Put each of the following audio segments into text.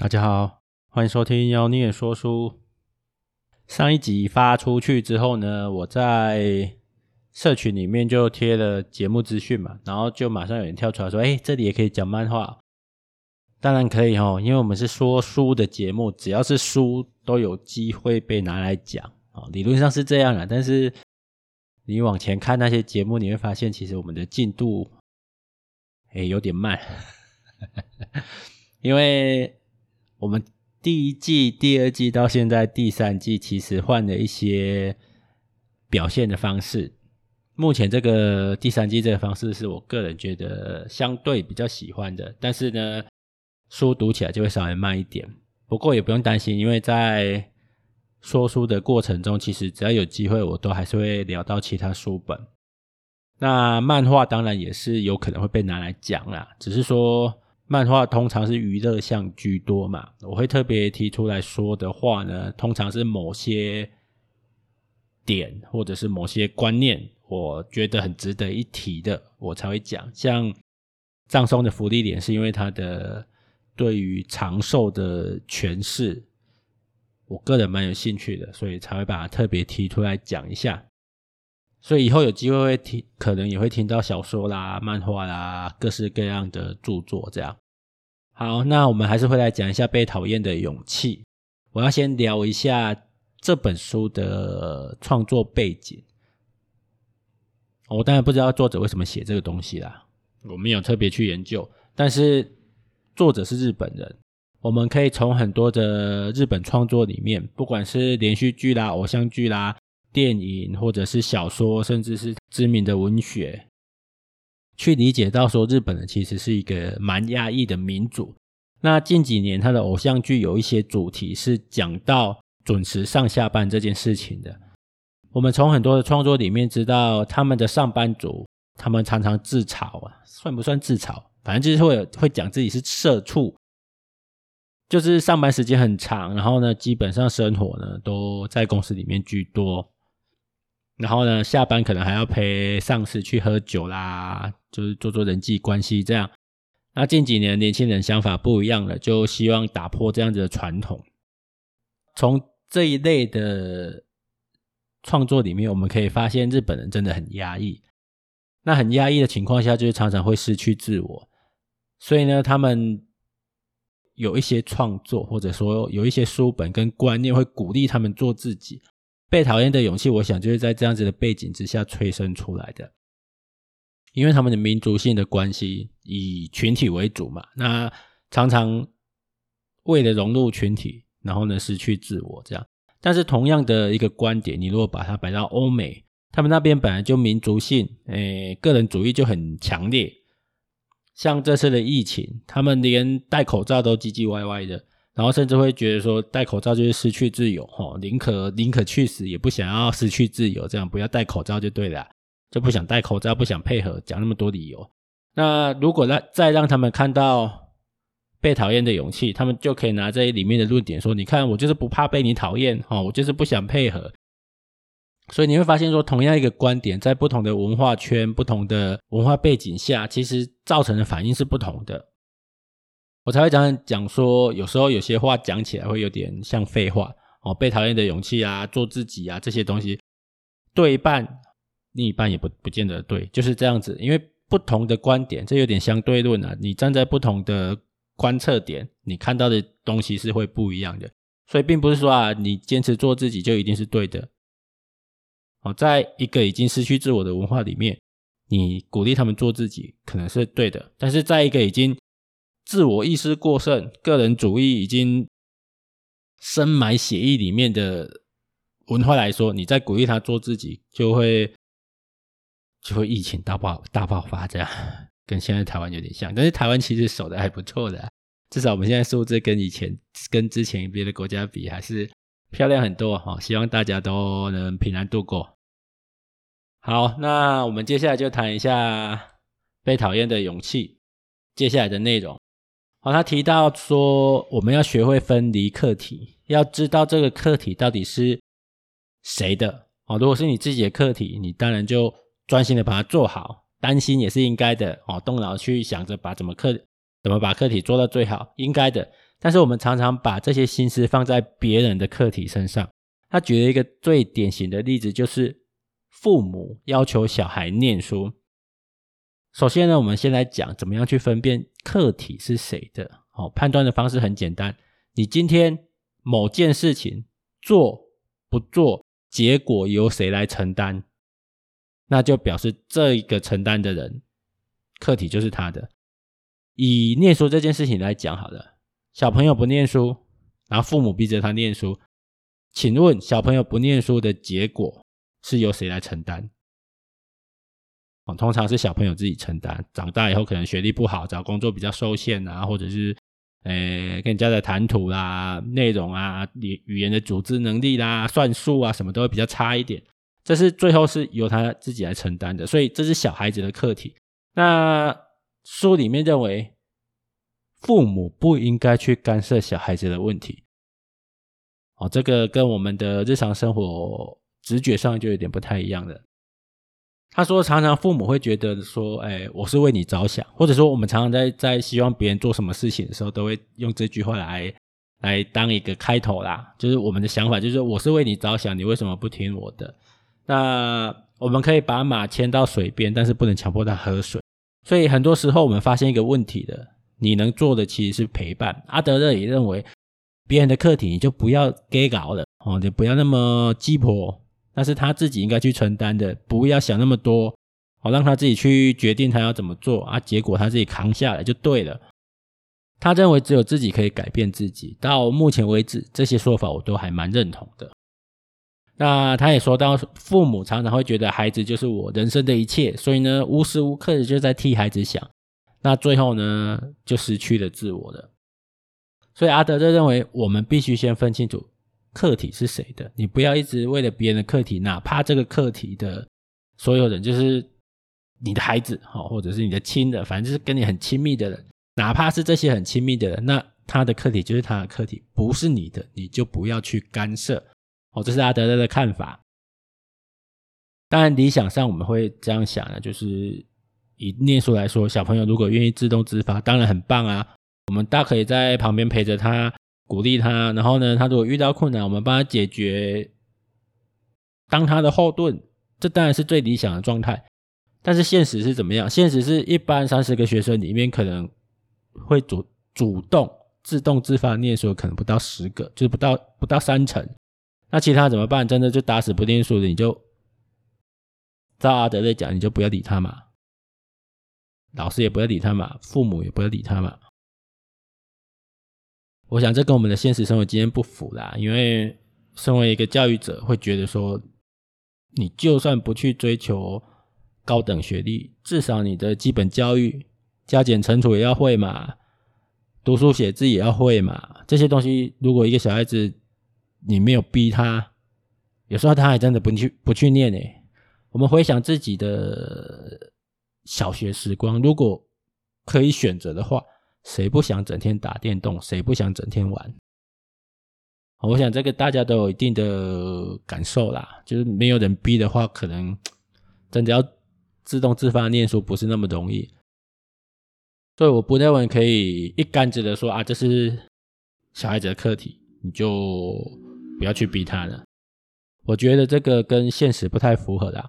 大家好，欢迎收听妖孽说书。上一集发出去之后呢，我在社群里面就贴了节目资讯嘛，然后就马上有人跳出来说：“哎，这里也可以讲漫画。”当然可以哦，因为我们是说书的节目，只要是书都有机会被拿来讲哦。理论上是这样啊，但是你往前看那些节目，你会发现其实我们的进度哎有点慢，因为。我们第一季、第二季到现在第三季，其实换了一些表现的方式。目前这个第三季这个方式是我个人觉得相对比较喜欢的，但是呢，书读起来就会稍微慢一点。不过也不用担心，因为在说书的过程中，其实只要有机会，我都还是会聊到其他书本。那漫画当然也是有可能会被拿来讲啦，只是说。漫画通常是娱乐向居多嘛，我会特别提出来说的话呢，通常是某些点或者是某些观念，我觉得很值得一提的，我才会讲。像葬送的福利点，是因为他的对于长寿的诠释，我个人蛮有兴趣的，所以才会把它特别提出来讲一下。所以以后有机会会听，可能也会听到小说啦、漫画啦，各式各样的著作这样。好，那我们还是会来讲一下《被讨厌的勇气》。我要先聊一下这本书的创作背景。我当然不知道作者为什么写这个东西啦，我没有特别去研究。但是作者是日本人，我们可以从很多的日本创作里面，不管是连续剧啦、偶像剧啦。电影或者是小说，甚至是知名的文学，去理解到说日本人其实是一个蛮压抑的民族。那近几年他的偶像剧有一些主题是讲到准时上下班这件事情的。我们从很多的创作里面知道，他们的上班族，他们常常自嘲啊，算不算自嘲？反正就是会会讲自己是社畜，就是上班时间很长，然后呢，基本上生活呢都在公司里面居多。然后呢，下班可能还要陪上司去喝酒啦，就是做做人际关系这样。那近几年年轻人想法不一样了，就希望打破这样子的传统。从这一类的创作里面，我们可以发现日本人真的很压抑。那很压抑的情况下，就是常常会失去自我。所以呢，他们有一些创作，或者说有一些书本跟观念，会鼓励他们做自己。被讨厌的勇气，我想就是在这样子的背景之下催生出来的，因为他们的民族性的关系以群体为主嘛，那常常为了融入群体，然后呢失去自我这样。但是同样的一个观点，你如果把它摆到欧美，他们那边本来就民族性，诶，个人主义就很强烈，像这次的疫情，他们连戴口罩都唧唧歪歪的。然后甚至会觉得说戴口罩就是失去自由，吼，宁可宁可去死也不想要失去自由，这样不要戴口罩就对了，就不想戴口罩，不想配合，讲那么多理由。那如果让再让他们看到被讨厌的勇气，他们就可以拿这里面的论点说：你看我就是不怕被你讨厌，哦，我就是不想配合。所以你会发现说，同样一个观点，在不同的文化圈、不同的文化背景下，其实造成的反应是不同的。我才会讲讲说，有时候有些话讲起来会有点像废话哦。被讨厌的勇气啊，做自己啊，这些东西对半，另一半也不不见得对，就是这样子。因为不同的观点，这有点相对论啊。你站在不同的观测点，你看到的东西是会不一样的。所以并不是说啊，你坚持做自己就一定是对的。哦，在一个已经失去自我的文化里面，你鼓励他们做自己可能是对的，但是在一个已经自我意识过剩、个人主义已经深埋血液里面的文化来说，你再鼓励他做自己，就会就会疫情大爆大爆发，这样 跟现在台湾有点像。但是台湾其实守得还不错的，至少我们现在数字跟以前、跟之前别的国家比，还是漂亮很多哈。希望大家都能平安度过。好，那我们接下来就谈一下被讨厌的勇气，接下来的内容。好，他提到说，我们要学会分离课题，要知道这个课题到底是谁的。哦，如果是你自己的课题，你当然就专心的把它做好，担心也是应该的。哦，动脑去想着把怎么课怎么把课题做到最好，应该的。但是我们常常把这些心思放在别人的课题身上。他举了一个最典型的例子，就是父母要求小孩念书。首先呢，我们先来讲怎么样去分辨课题是谁的。好，判断的方式很简单，你今天某件事情做不做，结果由谁来承担，那就表示这一个承担的人课题就是他的。以念书这件事情来讲好了。小朋友不念书，然后父母逼着他念书，请问小朋友不念书的结果是由谁来承担？哦，通常是小朋友自己承担。长大以后可能学历不好，找工作比较受限啊，或者是呃跟人家的谈吐啦、内容啊、语语言的组织能力啦、算术啊什么都会比较差一点。这是最后是由他自己来承担的，所以这是小孩子的课题。那书里面认为。父母不应该去干涉小孩子的问题，哦，这个跟我们的日常生活直觉上就有点不太一样的。他说，常常父母会觉得说，哎，我是为你着想，或者说我们常常在在希望别人做什么事情的时候，都会用这句话来来当一个开头啦，就是我们的想法，就是我是为你着想，你为什么不听我的？那我们可以把马牵到水边，但是不能强迫他喝水。所以很多时候我们发现一个问题的。你能做的其实是陪伴。阿德勒也认为，别人的课题你就不要给搞了哦，你不要那么鸡婆，那是他自己应该去承担的，不要想那么多，好让他自己去决定他要怎么做啊，结果他自己扛下来就对了。他认为只有自己可以改变自己。到目前为止，这些说法我都还蛮认同的。那他也说到，父母常常会觉得孩子就是我人生的一切，所以呢，无时无刻的就在替孩子想。那最后呢，就失去了自我了。所以阿德勒认为，我们必须先分清楚客体是谁的。你不要一直为了别人的客体，哪怕这个客体的所有人就是你的孩子，好，或者是你的亲的，反正就是跟你很亲密的人，哪怕是这些很亲密的人，那他的客体就是他的客体，不是你的，你就不要去干涉。哦，这是阿德勒的看法。当然，理想上我们会这样想的，就是。以念书来说，小朋友如果愿意自动自发，当然很棒啊！我们大可以在旁边陪着他，鼓励他。然后呢，他如果遇到困难，我们帮他解决，当他的后盾，这当然是最理想的状态。但是现实是怎么样？现实是一般三十个学生里面，可能会主主动自动自发念书，可能不到十个，就是不到不到三成。那其他怎么办？真的就打死不定数的，你就照阿德勒讲，你就不要理他嘛。老师也不要理他嘛，父母也不要理他嘛。我想这跟我们的现实生活经验不符啦，因为身为一个教育者，会觉得说，你就算不去追求高等学历，至少你的基本教育，加减乘除也要会嘛，读书写字也要会嘛。这些东西，如果一个小孩子你没有逼他，有时候他还真的不去不去念诶。我们回想自己的。小学时光，如果可以选择的话，谁不想整天打电动？谁不想整天玩？我想这个大家都有一定的感受啦。就是没有人逼的话，可能真的要自动自发念书不是那么容易。所以我不认为可以一竿子的说啊，这是小孩子的课题，你就不要去逼他了。我觉得这个跟现实不太符合啦。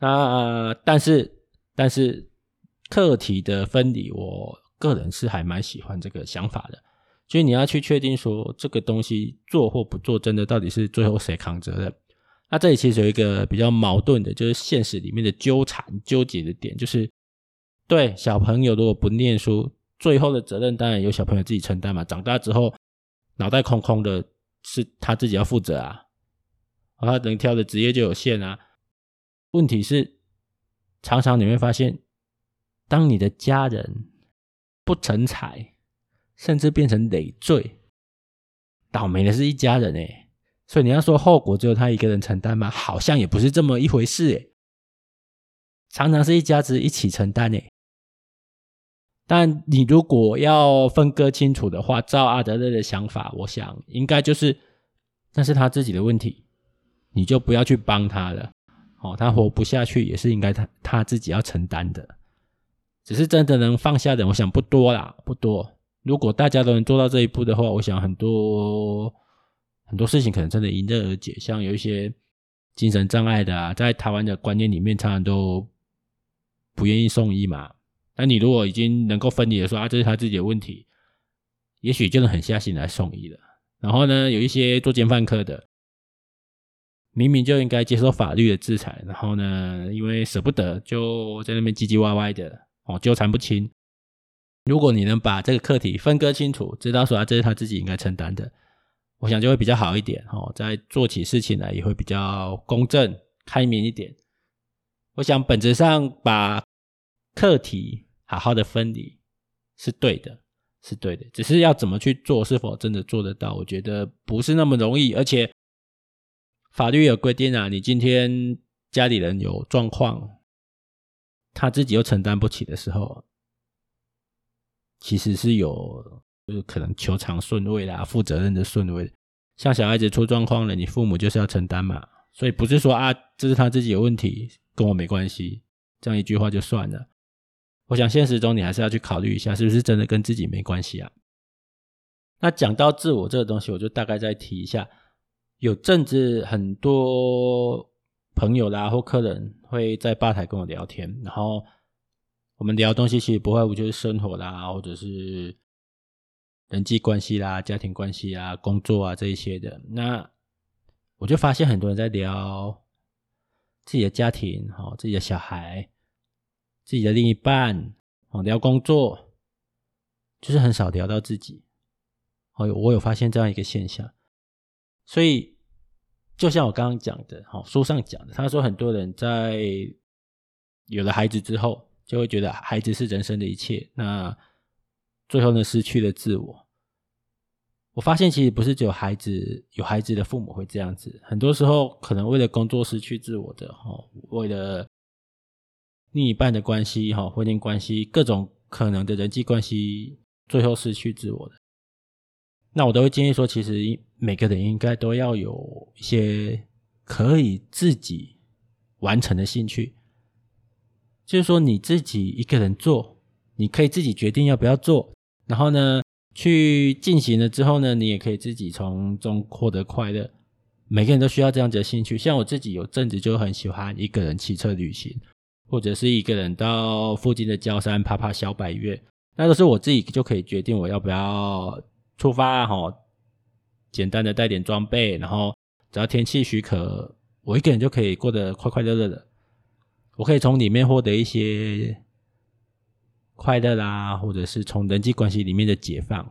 那但是。但是课题的分离，我个人是还蛮喜欢这个想法的。所以你要去确定说这个东西做或不做，真的到底是最后谁扛责任？那这里其实有一个比较矛盾的，就是现实里面的纠缠纠结的点，就是对小朋友如果不念书，最后的责任当然由小朋友自己承担嘛。长大之后脑袋空空的，是他自己要负责啊，他能挑的职业就有限啊。问题是。常常你会发现，当你的家人不成才，甚至变成累赘，倒霉的是一家人哎。所以你要说后果只有他一个人承担吗？好像也不是这么一回事诶。常常是一家子一起承担诶。但你如果要分割清楚的话，照阿德勒的想法，我想应该就是那是他自己的问题，你就不要去帮他了。哦，他活不下去也是应该他他自己要承担的，只是真的能放下的，我想不多啦，不多。如果大家都能做到这一步的话，我想很多很多事情可能真的迎刃而解。像有一些精神障碍的啊，在台湾的观念里面，常常都不愿意送医嘛。那你如果已经能够分离的说啊，这是他自己的问题，也许就能狠下心来送医了。然后呢，有一些作奸犯科的，明明就应该接受法律的制裁，然后呢，因为舍不得，就在那边唧唧歪歪的哦，纠缠不清。如果你能把这个课题分割清楚，知道说啊，这是他自己应该承担的，我想就会比较好一点哦，在做起事情来也会比较公正、开明一点。我想本质上把课题好好的分离是对的，是对的，只是要怎么去做，是否真的做得到，我觉得不是那么容易。而且法律有规定啊，你今天家里人有状况，他自己又承担不起的时候。其实是有，就是可能求偿顺位啦，负责任的顺位。像小孩子出状况了，你父母就是要承担嘛。所以不是说啊，这是他自己有问题，跟我没关系，这样一句话就算了。我想现实中你还是要去考虑一下，是不是真的跟自己没关系啊？那讲到自我这个东西，我就大概再提一下。有阵子很多朋友啦或客人会在吧台跟我聊天，然后。我们聊东西其实不外乎就是生活啦，或者是人际关系啦、家庭关系啊、工作啊这一些的。那我就发现很多人在聊自己的家庭、哈自己的小孩、自己的另一半，哦，聊工作，就是很少聊到自己。哦，我有发现这样一个现象。所以，就像我刚刚讲的，哈，书上讲的，他说很多人在有了孩子之后。就会觉得孩子是人生的一切，那最后呢，失去了自我。我发现其实不是只有孩子有孩子的父母会这样子，很多时候可能为了工作失去自我的哈，为了另一半的关系哈，婚姻关系各种可能的人际关系，最后失去自我的。那我都会建议说，其实每个人应该都要有一些可以自己完成的兴趣。就是说你自己一个人做，你可以自己决定要不要做，然后呢，去进行了之后呢，你也可以自己从中获得快乐。每个人都需要这样子的兴趣，像我自己有阵子就很喜欢一个人骑车旅行，或者是一个人到附近的郊山爬爬小百岳，那都是我自己就可以决定我要不要出发哈。简单的带点装备，然后只要天气许可，我一个人就可以过得快快乐乐的。我可以从里面获得一些快乐啦，或者是从人际关系里面的解放。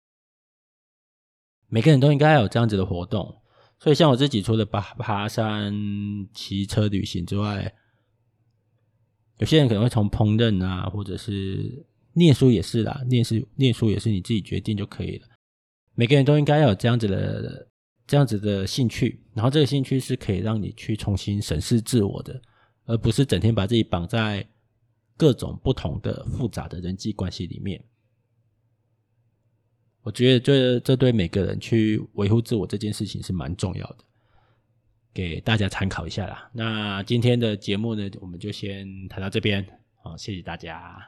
每个人都应该有这样子的活动，所以像我自己，除了爬爬山、骑车旅行之外，有些人可能会从烹饪啊，或者是念书也是啦，念书念书也是你自己决定就可以了。每个人都应该要有这样子的这样子的兴趣，然后这个兴趣是可以让你去重新审视自我的。而不是整天把自己绑在各种不同的复杂的人际关系里面，我觉得这这对每个人去维护自我这件事情是蛮重要的，给大家参考一下啦。那今天的节目呢，我们就先谈到这边，好，谢谢大家。